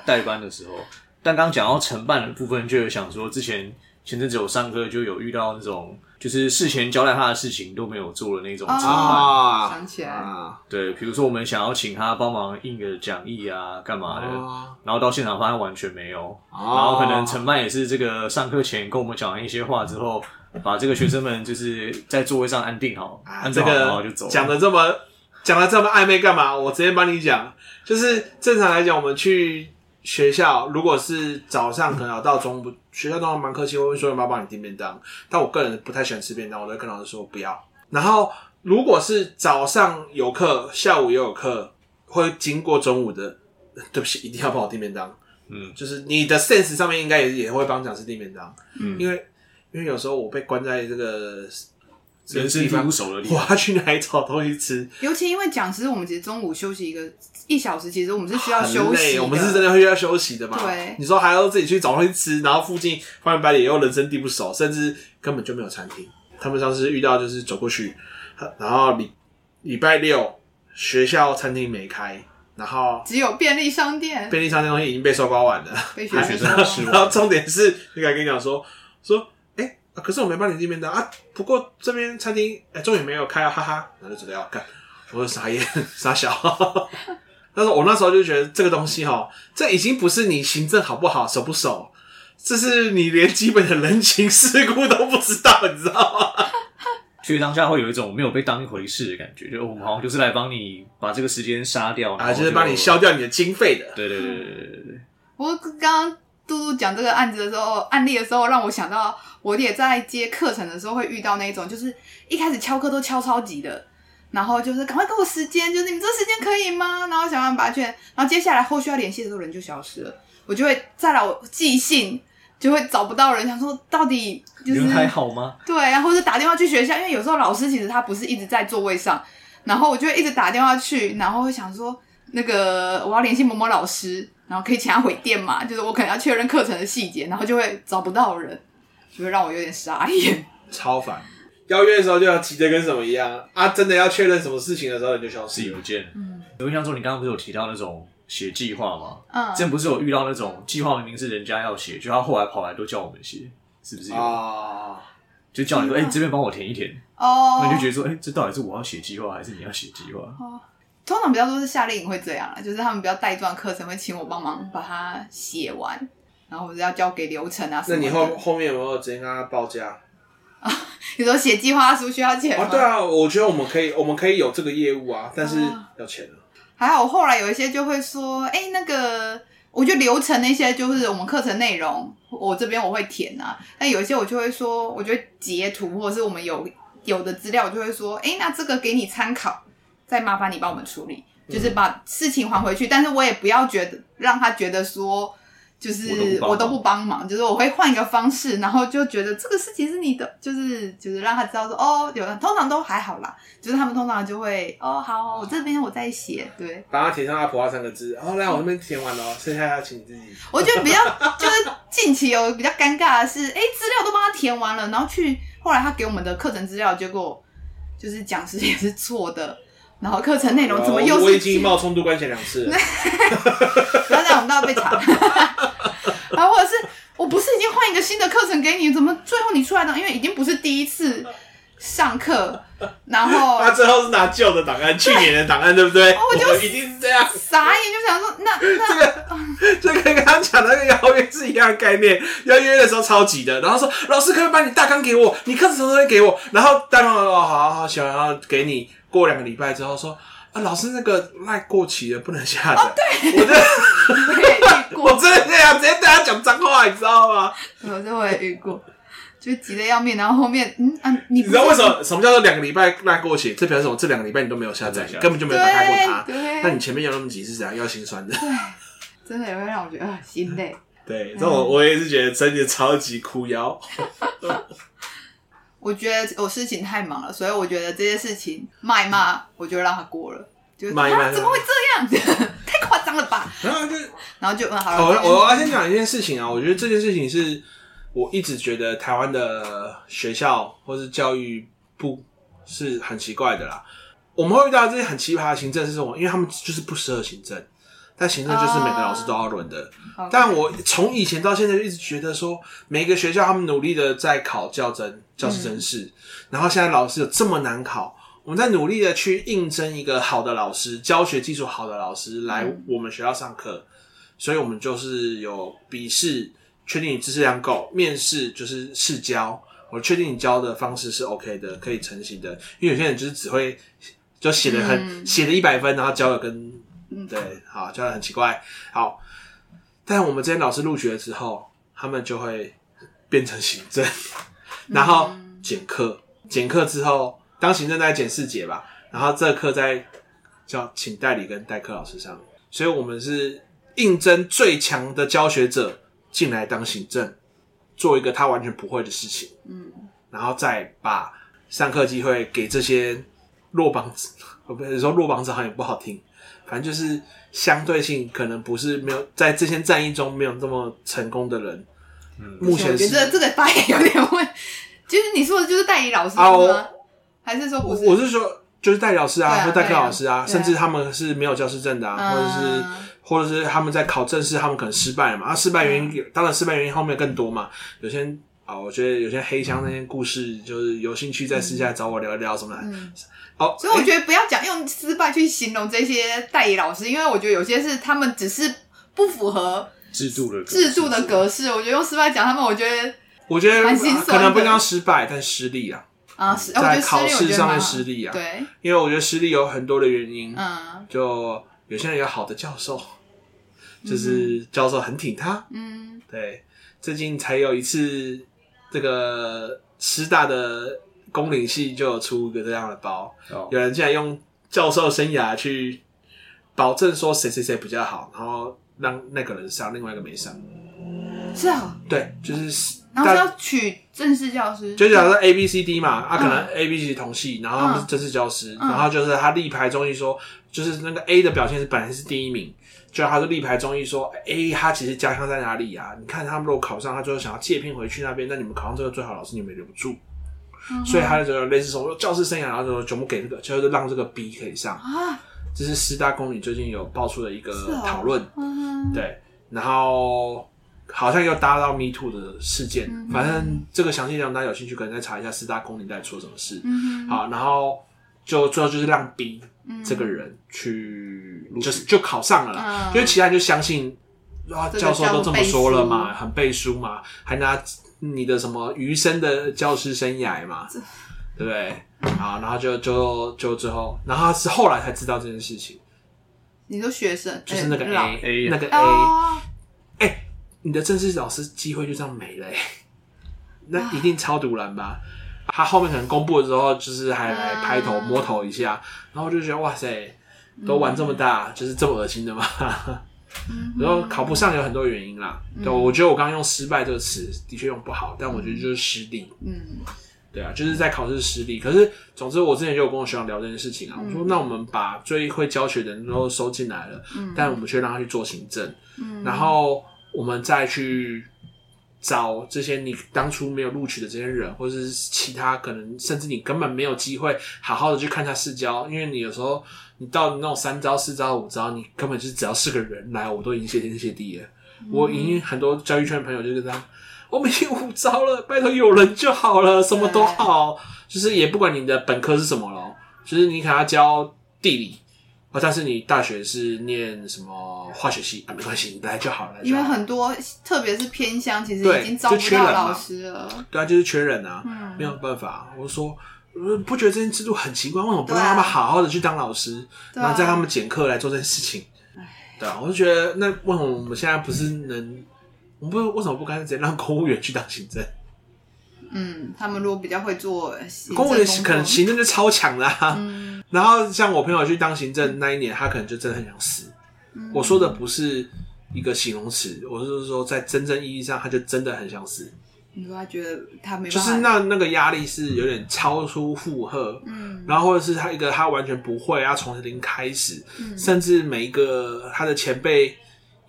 代班的时候。但刚刚讲到承办的部分，就有想说，之前前阵子有上课就有遇到那种。就是事前交代他的事情都没有做的那种承办，哦、想起来，对，比如说我们想要请他帮忙印个讲义啊，干嘛的，哦、然后到现场发现完全没有，哦、然后可能陈曼也是这个上课前跟我们讲完一些话之后，把这个学生们就是在座位上安定好，啊、安定好，然后就走。讲的这么讲的这么暧昧干嘛？我直接帮你讲，就是正常来讲，我们去。学校如果是早上可能要到中午，学校都蛮客气，我会说要不要帮你订便当。但我个人不太喜欢吃便当，我都会跟老师说不要。然后如果是早上有课，下午也有课，会经过中午的，对不起，一定要帮我订便当。嗯，就是你的 sense 上面应该也也会帮讲师订便当。嗯，因为因为有时候我被关在这个。人生地不熟的地方，我要去哪里找东西吃？尤其因为讲师，我们其实中午休息一个一小时，其实我们是需要休息的。我们是真的会需要休息的嘛？对。你说还要自己去找东西吃，然后附近方圆百里又人生地不熟，甚至根本就没有餐厅。他们上次遇到就是走过去，然后礼礼拜六学校餐厅没开，然后只有便利商店，便利商店东西已经被收刮完了，被学生吃完。然后重点是，那个 跟你讲说说。可是我没帮你订便当啊！不过这边餐厅哎，终于没有开啊，哈哈！那就知道要干，我就傻眼 傻小。但是我那时候就觉得这个东西哈，这已经不是你行政好不好、熟不熟，这是你连基本的人情世故都不知道，你知道吗？所以当下会有一种没有被当一回事的感觉，就我们好像就是来帮你把这个时间杀掉啊，就是帮你消掉你的经费的。对对对对对对对。我刚刚。嘟嘟讲这个案子的时候，案例的时候，让我想到我也在接课程的时候会遇到那一种，就是一开始敲课都敲超级的，然后就是赶快给我时间，就是你们这时间可以吗？然后想办法把它劝，然后接下来后续要联系的时候人就消失了，我就会再来我寄信，就会找不到人，想说到底就是人还好吗？对，然后就打电话去学校，因为有时候老师其实他不是一直在座位上，然后我就会一直打电话去，然后会想说那个我要联系某某老师。然后可以请他回电嘛？就是我可能要确认课程的细节，然后就会找不到人，就会让我有点傻眼。超烦。邀约的时候就要急得跟什么一样啊！真的要确认什么事情的时候，你就消失是邮件。嗯，我印象中你刚刚不是有提到那种写计划吗？嗯，之前不是有遇到那种计划明明是人家要写，就他后来跑来都叫我们写，是不是有？啊，就叫你说，哎、这边帮我填一填。哦，那你就觉得说，哎、欸，这到底是我要写计划，还是你要写计划？哦，通常比较多是夏令营会这样啦，就是他们比较带状课程会请我帮忙把它写完，然后我就要交给流程啊什么。那你后后面有没有直接跟他报价？啊，你说写计划书需要钱吗？啊，对啊，我觉得我们可以，我们可以有这个业务啊，但是要钱啊。还好，后来有一些就会说，哎、欸，那个，我觉得流程那些就是我们课程内容，我这边我会填啊。但有一些我就会说，我觉得截图或者是我们有有的资料，我就会说，哎、欸，那这个给你参考，再麻烦你帮我们处理，就是把事情还回去。但是我也不要觉得让他觉得说。就是我都不帮忙，就是我会换一个方式，然后就觉得这个事情是你的，就是就是让他知道说哦，有人通常都还好啦，就是他们通常就会哦好，我这边我在写，对，把他填上阿婆话三个字，后来我这边填完了，剩下要请自己。我觉得比较就是近期有比较尴尬的是，哎、欸，资料都帮他填完了，然后去后来他给我们的课程资料，结果就是讲师也是错的。然后课程内容怎么又是？我已经冒冲突关系两次了。不要这样，我们都要被查。然后或者是，我不是已经换一个新的课程给你，怎么最后你出来的？因为已经不是第一次上课，然后 他最后是拿旧的档案，去年的档案，对不对？我就一定是这样。傻眼，就想说，那那这个，这跟刚刚讲的那个邀约是一样的概念。邀约的时候超级的，然后说老师可不可以把你大纲给我，你课程什么东西给我，然后大纲哦，好好好，想要给你。过两个礼拜之后说啊，老师那个赖过期了，不能下载。哦，对，我真我也遇过，我真的这样直接对他讲脏话，你知道吗？我这我也遇过，就急得要命，然后后面嗯啊，你，你知道为什么什么叫做两个礼拜赖过期？这表示什么？这两个礼拜你都没有下载，根本就没有打开过它。那你前面要那么急是怎样？要心酸的。对，真的也会让我觉得啊心累。对，这我我也是觉得真的超级哭腰。我觉得我事情太忙了，所以我觉得这些事情骂一骂，我就让他过了。就骂一骂，怎么会这样？太夸张了吧？然后就，然后就嗯，好了。我我要先讲一件事情啊，我觉得这件事情是我一直觉得台湾的学校或是教育部是很奇怪的啦。我们会遇到这些很奇葩的行政是什么？因为他们就是不适合行政。但行政就是每个老师都要轮的，uh. 但我从以前到现在就一直觉得说，每个学校他们努力的在考教甄、教师真是，嗯、然后现在老师有这么难考，我们在努力的去应征一个好的老师，教学技术好的老师来我们学校上课，嗯、所以我们就是有笔试，确定你知识量够；面试就是试教，我确定你教的方式是 OK 的，可以成型的。因为有些人就是只会就写的很写的一百分，然后教的跟。嗯，对，好，教的很奇怪，好，但我们这些老师入学之后，他们就会变成行政，然后减课，减课之后当行政大概减四节吧，然后这课在叫请代理跟代课老师上，所以我们是应征最强的教学者进来当行政，做一个他完全不会的事情，嗯，然后再把上课机会给这些落榜子，我不是说落榜子好像也不好听。反正就是相对性，可能不是没有在这些战役中没有这么成功的人。嗯，目前是我觉得这个发言有点问，就是你说的就是代理老师吗？啊、还是说不是？我是说就是代理老师啊，或代课老师啊，啊甚至他们是没有教师证的啊，啊或者是或者是他们在考正式，他们可能失败了嘛？啊，失败原因、嗯、当然失败原因后面更多嘛。有些啊，我觉得有些黑箱那些故事，就是有兴趣在私下找我聊一聊什么的。嗯好，所以我觉得不要讲用失败去形容这些代理老师，因为我觉得有些是他们只是不符合制度的制度的格式。我觉得用失败讲他们，我觉得我觉得可能不叫失败，但失利啊啊，在考试上面失利啊。对，因为我觉得失利有很多的原因。嗯，就有些人有好的教授，就是教授很挺他。嗯，对，最近才有一次这个师大的。工领系就有出一个这样的包，oh. 有人竟然用教授生涯去保证说谁谁谁比较好，然后让那个人上，另外一个没上。是啊，对，就是然后是要取正式教师，就假如说 A B C D 嘛，嗯、啊，可能 A B C 同系，然后他们是正式教师，嗯、然后就是他力排众议说，就是那个 A 的表现是本来是第一名，就他是力排众议说 A 他其实家乡在哪里啊？你看他们如果考上，他最后想要借聘回去那边，那你们考上这个最好老师，你们留不住。嗯、所以他就类似说教师生涯，然后就全部给这个，就是让这个 B 可以上啊。这是师大公女最近有爆出的一个讨论，对，然后好像又搭到 Me Too 的事件，嗯、反正这个详细内容大家有兴趣可能再查一下师大公女在出什么事。嗯、好，然后就最后就是让 B 这个人去，嗯、就是就考上了因为其他人就相信。啊，教授都这么说了嘛，很背书嘛，还拿你的什么余生的教师生涯嘛，这对不对？啊，然后就就就最后，然后他是后来才知道这件事情。你说学生就是那个 A，欸、那个 A，哎、哦欸，你的正式老师机会就这样没了、欸，那一定超毒然吧？啊、他后面可能公布了之后，就是还来拍头、嗯、摸头一下，然后就觉得哇塞，都玩这么大，嗯、就是这么恶心的吗？然后考不上有很多原因啦，嗯、对，我觉得我刚刚用失败这个词的确用不好，但我觉得就是失利。嗯，对啊，就是在考试失利。可是，总之我之前就有跟我学长聊这件事情啊，嗯、我说那我们把最会教学的人都收进来了，嗯、但我们却让他去做行政，嗯、然后我们再去找这些你当初没有录取的这些人，或者是其他可能甚至你根本没有机会好好的去看他试教，因为你有时候。你到那种三招、四招、五招，你根本就是只要是个人来，我都已经谢天谢地了。嗯、我已经很多教育圈的朋友就是这样，我们已经五招了，拜托有人就好了，什么都好，就是也不管你的本科是什么了，就是你可能要教地理，哦，但是你大学是念什么化学系啊，没关系，你来就好了。因为很多，特别是偏乡，其实已经招不到老师了。对啊，就是缺人啊，嗯、没有办法。我说。不觉得这件制度很奇怪？为什么不让他们好好的去当老师，啊、然后再让他们减课来做这件事情？对啊，对啊，我就觉得那为什么我们现在不是能，我们不为什么不干脆直接让公务员去当行政？嗯，他们如果比较会做行政，公务员可能行政就超强啦、啊。嗯、然后像我朋友去当行政那一年，他可能就真的很想死。嗯、我说的不是一个形容词，我是说在真正意义上，他就真的很想死。你说他觉得他没办法，就是那那个压力是有点超出负荷，嗯，然后或者是他一个他完全不会，要从零开始，嗯，甚至每一个他的前辈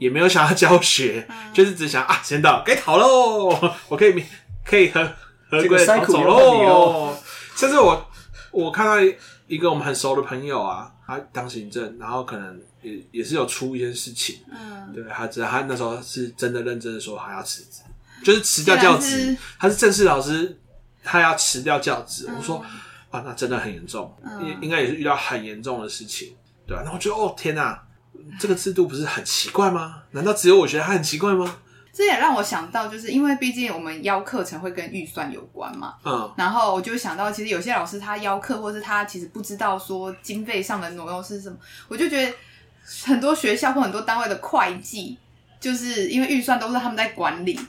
也没有想要教学，嗯、就是只想啊，时间到该逃喽，我可以可以和和归逃走喽，甚至我我看到一个我们很熟的朋友啊，他当行政，然后可能也也是有出一件事情，嗯，对他知道他那时候是真的认真的说他要辞职。就是辞掉教职，是他是正式老师，他要辞掉教职。嗯、我说啊，那真的很严重，应、嗯、应该也是遇到很严重的事情，对吧、啊？那我觉得哦，天哪、啊，这个制度不是很奇怪吗？难道只有我觉得它很奇怪吗？这也让我想到，就是因为毕竟我们邀课程会跟预算有关嘛，嗯，然后我就想到，其实有些老师他邀课，或是他其实不知道说经费上的挪用是什么，我就觉得很多学校或很多单位的会计，就是因为预算都是他们在管理。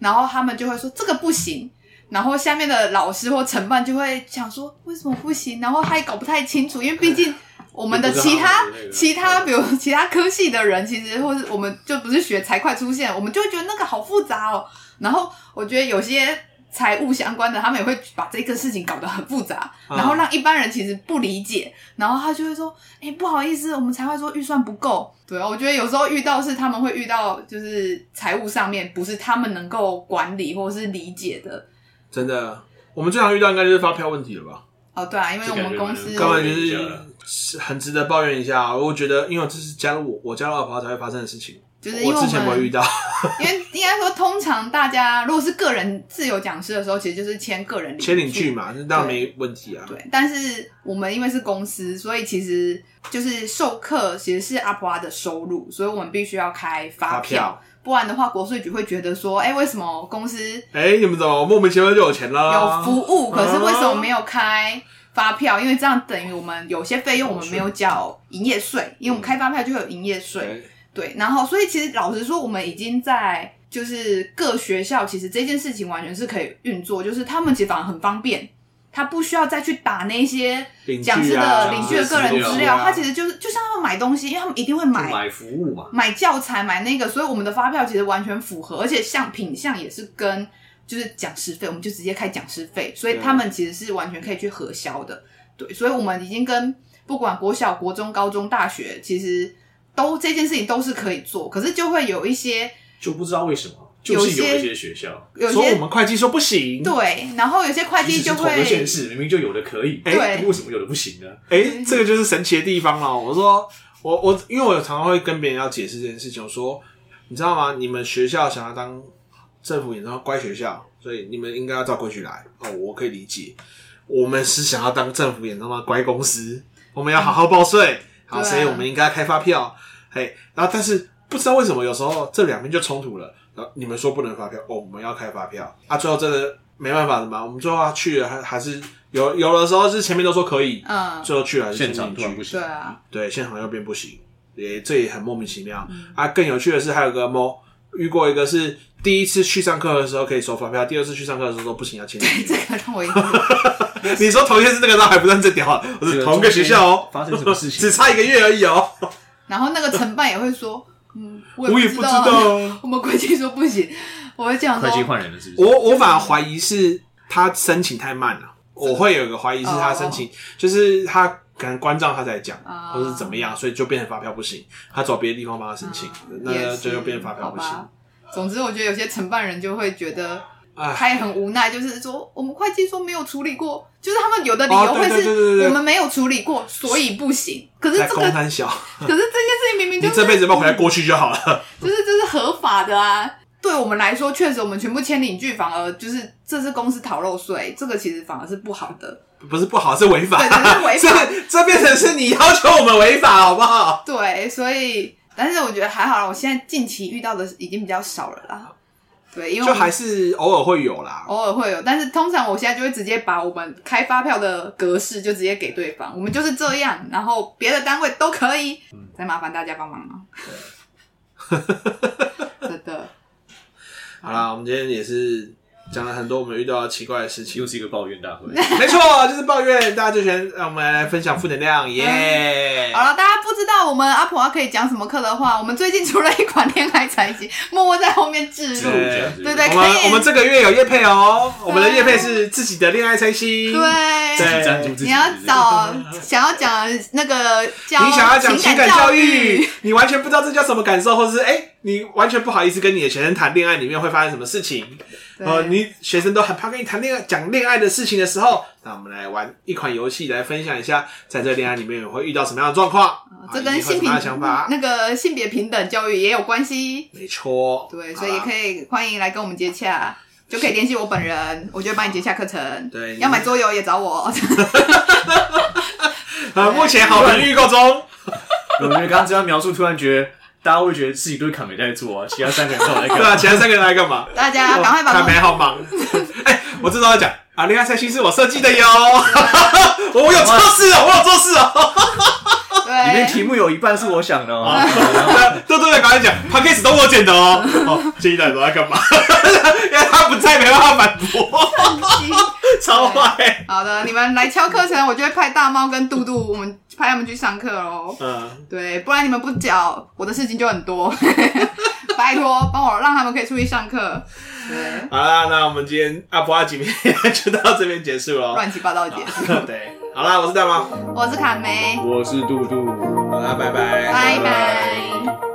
然后他们就会说这个不行，然后下面的老师或承办就会想说为什么不行，然后他也搞不太清楚，因为毕竟我们的其他其他比如其他科系的人，其实或是我们就不是学财会出现，我们就会觉得那个好复杂哦。然后我觉得有些。财务相关的，他们也会把这个事情搞得很复杂，然后让一般人其实不理解，然后他就会说：“哎、欸，不好意思，我们才会说预算不够。”对啊，我觉得有时候遇到是他们会遇到，就是财务上面不是他们能够管理或是理解的。真的，我们最常遇到应该就是发票问题了吧？哦，对啊，因为我们公司根本就是很值得抱怨一下。我觉得，因为这是加入我我加入阿婆才会发生的事情。就是因为我，我之前没有遇到，因为应该说，通常大家如果是个人自由讲师的时候，其实就是签个人签领据嘛，那当然没问题啊。对，但是我们因为是公司，所以其实就是授课其实是阿婆阿的收入，所以我们必须要开发票，发票不然的话国税局会觉得说，哎、欸，为什么公司哎、欸、你们怎么莫名其妙就有钱了？有服务，可是为什么没有开发票？啊、因为这样等于我们有些费用我们没有缴营业税，因为我们开发票就会有营业税。嗯对，然后所以其实老实说，我们已经在就是各学校，其实这件事情完全是可以运作，就是他们其实反而很方便，他不需要再去打那些讲师的领居的个人资料，他其实就是就像他们买东西，因为他们一定会买买服务嘛，买教材买那个，所以我们的发票其实完全符合，而且像品相也是跟就是讲师费，我们就直接开讲师费，所以他们其实是完全可以去核销的。对，所以我们已经跟不管国小、国中、高中、大学，其实。都这件事情都是可以做，可是就会有一些就不知道为什么，就是有一些学校，有说我些们会计说不行。对，然后有些会计就即使是同个县市，明明就有的可以，对哎，为什么有的不行呢？哎、这个就是神奇的地方了。我说，我我因为我常常会跟别人要解释这件事情，我说，你知道吗？你们学校想要当政府眼中的乖学校，所以你们应该要照规矩来。哦，我可以理解。我们是想要当政府眼中的乖公司，我们要好好报税，好，所以我们应该要开发票。嘿，然后但是不知道为什么有时候这两边就冲突了。然后你们说不能发票，哦，我们要开发票啊，最后真的没办法的嘛。我们最后要去了，还还是有有的时候是前面都说可以，嗯，最后去了还是现场前面去突然不行对，啊，对，现场又变不行，也这也很莫名其妙、啊。更有趣的是，还有个猫遇过一个是第一次去上课的时候可以收发票，第二次去上课的时候说不行要签对。这个让我一 你说同一件事，那个倒还不算最屌啊，我是同一个学校哦，发生什么事情只差一个月而已哦。然后那个承办也会说，嗯，我我也也不知道道，我们会计说不行，我会这样会计说，换人了是不是？我我反而怀疑是他申请太慢了，我会有一个怀疑是他申请，就是他可能关账他才讲，哦或者是怎么样，所以就变成发票不行，他找别的地方帮他申请，那也就是就变成发票不行。总之，我觉得有些承办人就会觉得。哎，他也很无奈，就是说我们会计说没有处理过，就是他们有的理哦由会对对对对对是我们没有处理过，所以不行。可是在这个，可是这件事情明明就 这辈子不回来过去就好了。就是这是合法的啊。对我们来说，确实我们全部签领据，反而就是这是公司逃漏税，这个其实反而是不好的。不是不好，是违法。对这是违法 这这变成是你要求我们违法，好不好？对，所以但是我觉得还好啦，我现在近期遇到的已经比较少了啦。对，因为就还是偶尔会有啦。偶尔会有，但是通常我现在就会直接把我们开发票的格式就直接给对方，我们就是这样，然后别的单位都可以，再麻烦大家帮忙了。真的，好啦，我们今天也是讲了很多我们遇到奇怪的事情又。是一个抱怨大会。没错，就是抱怨，大家就喜欢让我们来分享负能量，耶、好了，大家不知道我们阿婆可以讲什么课的话，我们最近出了一款恋爱才集，默默在后面置入，对对对，我们我们这个月有业配哦，我们的业配是自己的恋爱猜心。对。你要找想要讲那个教你想要讲情感教教育，你完全不知道这叫什么感受，或者是哎、欸，你完全不好意思跟你的学生谈恋爱，里面会发生什么事情？呃，你学生都很怕跟你谈恋爱、讲恋爱的事情的时候，那我们来玩一款游戏，来分享一下，在这恋爱里面会遇到什么样的状况？这跟性平样的想法？那个性别平等教育也有关系。没错，对，所以也可以。以欢迎来跟我们接洽，就可以联系我本人，我就会帮你接洽课程。对要买桌游也找我。呃，目前好评预购中。我觉得刚刚这样描述，突然觉得大家会觉得自己对卡梅在做啊，其他三个人都在干 对啊，嘛？其他三个人来干嘛？大家赶快把卡梅好忙。哎、我知道要讲啊，恋爱赛心是我设计的哟。我有做事哦，我有做事哦。里面对，题目有一半是我想的哦。对对对，赶快讲 p d c a s 都我剪的哦。哦，这一代都在干嘛？因为他不在，没办法反驳。超坏。好的，你们来敲课程，我就会派大猫跟杜杜，我们派他们去上课喽。嗯，对，不然你们不缴，我的事情就很多。拜托，帮我让他们可以出去上课。对，好啦，那我们今天阿婆阿几面就到这边结束了。乱七八糟的结束。对，好啦，我是大猫，我是卡梅，我是杜杜。好啦，拜拜，拜拜。